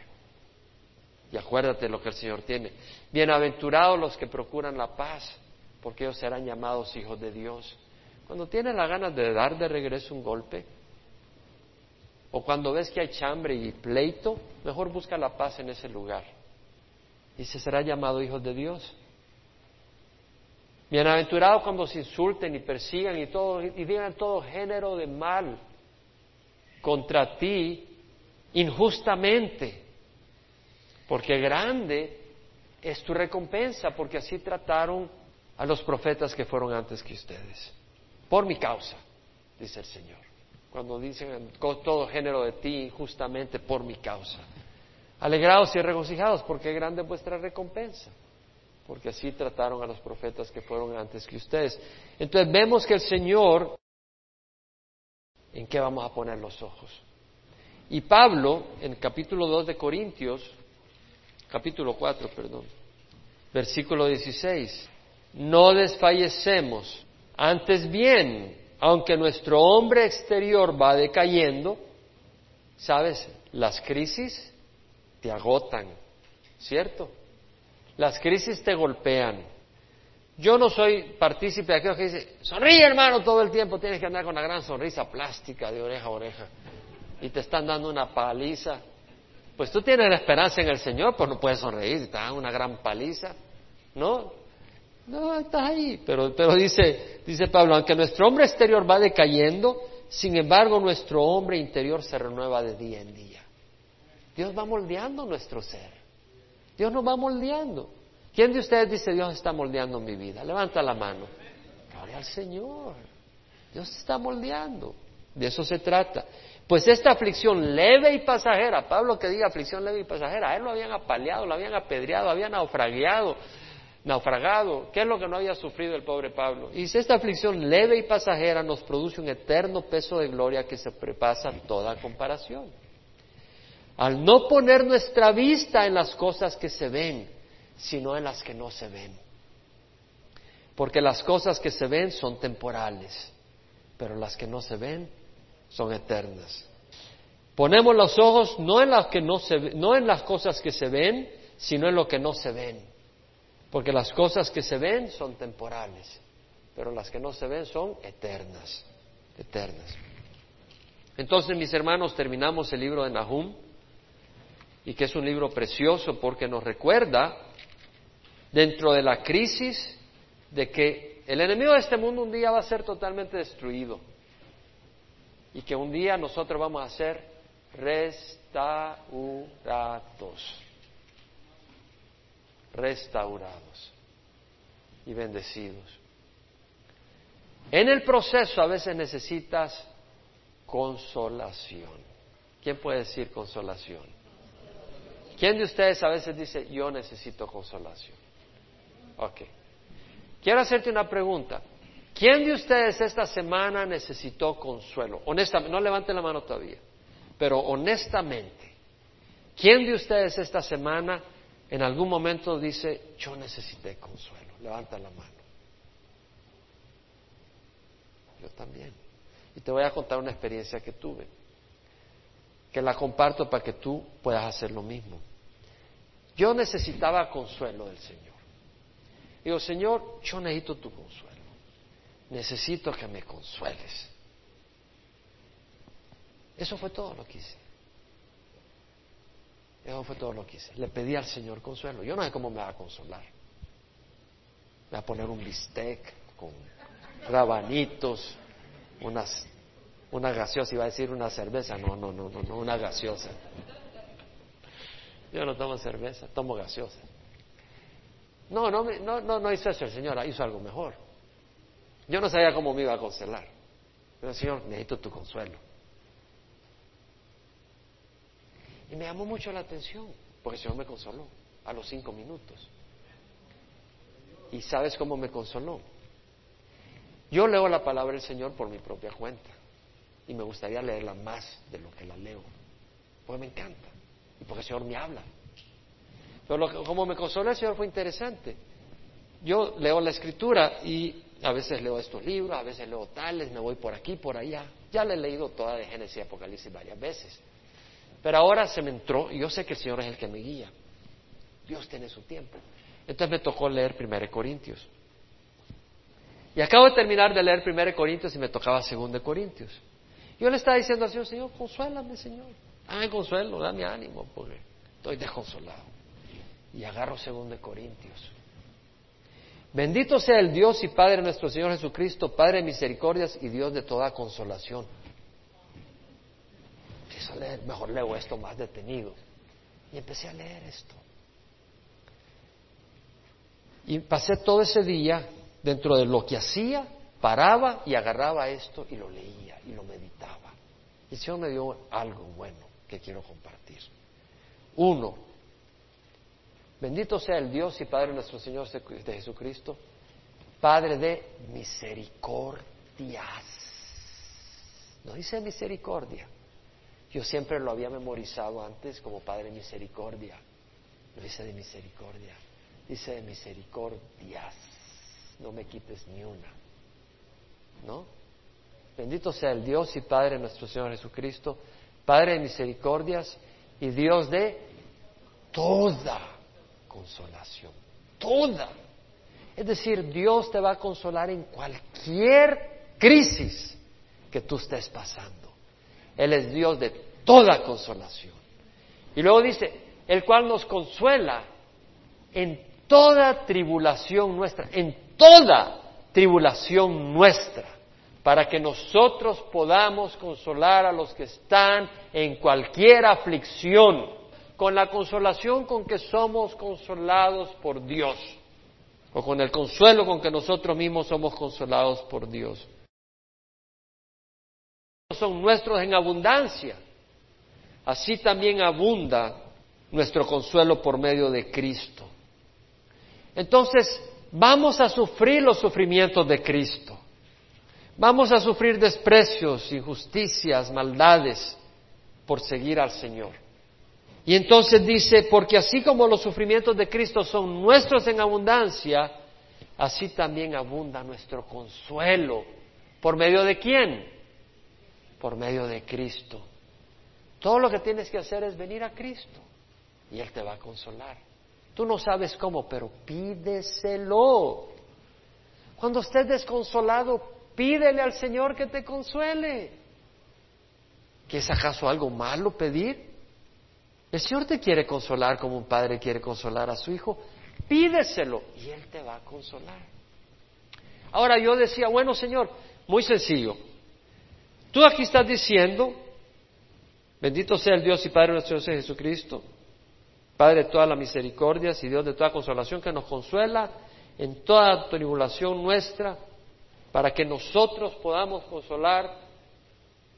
Y acuérdate lo que el Señor tiene. Bienaventurados los que procuran la paz, porque ellos serán llamados hijos de Dios. Cuando tienes la ganas de dar de regreso un golpe, o cuando ves que hay chambre y pleito, mejor busca la paz en ese lugar. Y se será llamado hijos de Dios. Bienaventurados cuando se insulten y persigan y, todo, y digan todo género de mal contra ti injustamente, porque grande es tu recompensa, porque así trataron a los profetas que fueron antes que ustedes, por mi causa, dice el Señor, cuando dicen todo género de ti injustamente por mi causa. Alegrados y regocijados, porque grande es vuestra recompensa porque así trataron a los profetas que fueron antes que ustedes. Entonces vemos que el Señor, ¿en qué vamos a poner los ojos? Y Pablo, en capítulo 2 de Corintios, capítulo 4, perdón, versículo 16, no desfallecemos, antes bien, aunque nuestro hombre exterior va decayendo, ¿sabes? Las crisis te agotan, ¿cierto? Las crisis te golpean. Yo no soy partícipe de aquellos que dicen, sonríe hermano todo el tiempo, tienes que andar con una gran sonrisa plástica de oreja a oreja y te están dando una paliza. Pues tú tienes la esperanza en el Señor, pues no puedes sonreír, te dan una gran paliza. ¿No? No, estás ahí. Pero, pero dice, dice Pablo, aunque nuestro hombre exterior va decayendo, sin embargo nuestro hombre interior se renueva de día en día. Dios va moldeando nuestro ser. Dios nos va moldeando. ¿Quién de ustedes dice Dios está moldeando mi vida? Levanta la mano. Gloria al Señor. Dios está moldeando. De eso se trata. Pues esta aflicción leve y pasajera, Pablo que diga aflicción leve y pasajera, a él lo habían apaleado, lo habían apedreado, habían naufragiado, naufragado. ¿Qué es lo que no había sufrido el pobre Pablo? Y si esta aflicción leve y pasajera nos produce un eterno peso de gloria que se prepasa toda comparación al no poner nuestra vista en las cosas que se ven, sino en las que no se ven. Porque las cosas que se ven son temporales, pero las que no se ven son eternas. Ponemos los ojos no en las que no se no en las cosas que se ven, sino en lo que no se ven. Porque las cosas que se ven son temporales, pero las que no se ven son eternas, eternas. Entonces, mis hermanos, terminamos el libro de Nahum y que es un libro precioso porque nos recuerda dentro de la crisis de que el enemigo de este mundo un día va a ser totalmente destruido y que un día nosotros vamos a ser restaurados, restaurados y bendecidos. En el proceso a veces necesitas consolación. ¿Quién puede decir consolación? ¿Quién de ustedes a veces dice, yo necesito consolación? Ok. Quiero hacerte una pregunta. ¿Quién de ustedes esta semana necesitó consuelo? Honestamente, no levante la mano todavía, pero honestamente, ¿quién de ustedes esta semana en algún momento dice, yo necesité consuelo? Levanta la mano. Yo también. Y te voy a contar una experiencia que tuve que la comparto para que tú puedas hacer lo mismo. Yo necesitaba consuelo del Señor. Digo, Señor, yo necesito tu consuelo. Necesito que me consueles. Eso fue todo lo que hice. Eso fue todo lo que hice. Le pedí al Señor consuelo. Yo no sé cómo me va a consolar. Me va a poner un bistec con rabanitos, unas una gaseosa, iba a decir una cerveza, no, no, no, no, no una gaseosa. Yo no tomo cerveza, tomo gaseosa. No, no, no, no, no hizo eso el Señor, hizo algo mejor. Yo no sabía cómo me iba a consolar. Pero Señor, necesito tu consuelo. Y me llamó mucho la atención, porque el Señor me consoló a los cinco minutos. ¿Y sabes cómo me consoló? Yo leo la palabra del Señor por mi propia cuenta y me gustaría leerla más de lo que la leo, porque me encanta y porque el Señor me habla. Pero como me consoló el Señor fue interesante. Yo leo la escritura y a veces leo estos libros, a veces leo tales, me voy por aquí, por allá. Ya le he leído toda de Génesis y Apocalipsis varias veces. Pero ahora se me entró y yo sé que el Señor es el que me guía. Dios tiene su tiempo. Entonces me tocó leer 1 Corintios. Y acabo de terminar de leer 1 Corintios y me tocaba 2 Corintios. Yo le estaba diciendo al Señor, Señor, consuélame, Señor. Dame consuelo, dame ánimo, porque estoy desconsolado. Y agarro 2 Corintios. Bendito sea el Dios y Padre nuestro Señor Jesucristo, Padre de misericordias y Dios de toda consolación. leer, mejor leo esto más detenido. Y empecé a leer esto. Y pasé todo ese día dentro de lo que hacía, paraba y agarraba esto y lo leía y lo meditaba. Y el Señor me dio algo bueno que quiero compartir. Uno, bendito sea el Dios y Padre nuestro Señor de Jesucristo, Padre de misericordias. No dice misericordia. Yo siempre lo había memorizado antes como Padre de misericordia. No dice de misericordia, dice de misericordias no me quites ni una. ¿No? Bendito sea el Dios y Padre nuestro Señor Jesucristo, Padre de misericordias y Dios de toda consolación. Toda. Es decir, Dios te va a consolar en cualquier crisis que tú estés pasando. Él es Dios de toda consolación. Y luego dice, el cual nos consuela en toda tribulación nuestra, en toda tribulación nuestra, para que nosotros podamos consolar a los que están en cualquier aflicción, con la consolación con que somos consolados por Dios, o con el consuelo con que nosotros mismos somos consolados por Dios. Son nuestros en abundancia. Así también abunda nuestro consuelo por medio de Cristo. Entonces, vamos a sufrir los sufrimientos de Cristo. Vamos a sufrir desprecios, injusticias, maldades por seguir al Señor. Y entonces dice, porque así como los sufrimientos de Cristo son nuestros en abundancia, así también abunda nuestro consuelo. ¿Por medio de quién? Por medio de Cristo. Todo lo que tienes que hacer es venir a Cristo y Él te va a consolar. Tú no sabes cómo, pero pídeselo. Cuando estés desconsolado, pídele al Señor que te consuele. ¿Qué es acaso algo malo pedir? El Señor te quiere consolar como un padre quiere consolar a su hijo. Pídeselo y Él te va a consolar. Ahora yo decía, bueno Señor, muy sencillo. Tú aquí estás diciendo, bendito sea el Dios y Padre nuestro Señor Jesucristo, Padre de todas las misericordias y Dios de toda consolación que nos consuela en toda tribulación nuestra, para que nosotros podamos consolar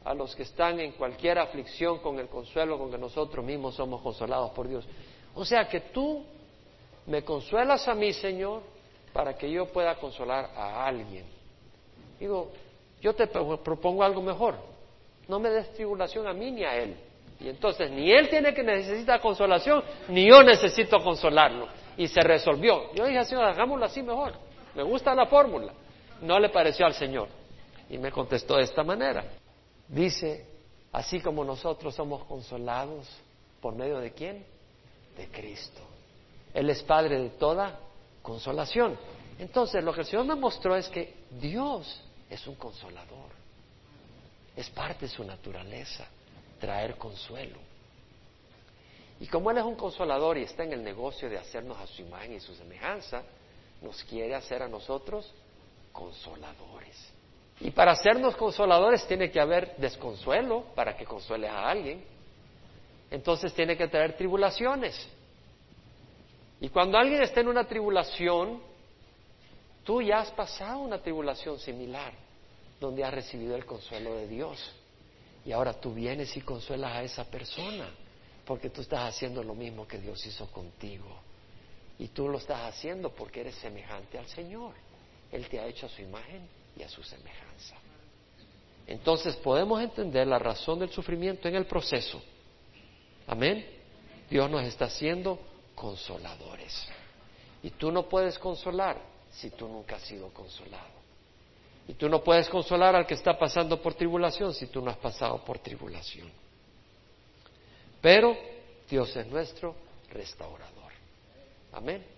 a los que están en cualquier aflicción con el consuelo con que nosotros mismos somos consolados por Dios. O sea que tú me consuelas a mí, Señor, para que yo pueda consolar a alguien. Digo, yo te propongo algo mejor. No me des tribulación a mí ni a él. Y entonces ni él tiene que necesitar consolación, ni yo necesito consolarlo. Y se resolvió. Yo dije, Señor, hagámoslo así mejor. Me gusta la fórmula. No le pareció al Señor. Y me contestó de esta manera. Dice, así como nosotros somos consolados, ¿por medio de quién? De Cristo. Él es Padre de toda consolación. Entonces, lo que el Señor me mostró es que Dios es un consolador. Es parte de su naturaleza traer consuelo. Y como Él es un consolador y está en el negocio de hacernos a su imagen y su semejanza, nos quiere hacer a nosotros consoladores. Y para hacernos consoladores tiene que haber desconsuelo para que consueles a alguien. Entonces tiene que traer tribulaciones. Y cuando alguien está en una tribulación, tú ya has pasado una tribulación similar, donde has recibido el consuelo de Dios. Y ahora tú vienes y consuelas a esa persona, porque tú estás haciendo lo mismo que Dios hizo contigo. Y tú lo estás haciendo porque eres semejante al Señor. Él te ha hecho a su imagen y a su semejanza. Entonces podemos entender la razón del sufrimiento en el proceso. Amén. Dios nos está haciendo consoladores. Y tú no puedes consolar si tú nunca has sido consolado. Y tú no puedes consolar al que está pasando por tribulación si tú no has pasado por tribulación. Pero Dios es nuestro restaurador. Amén.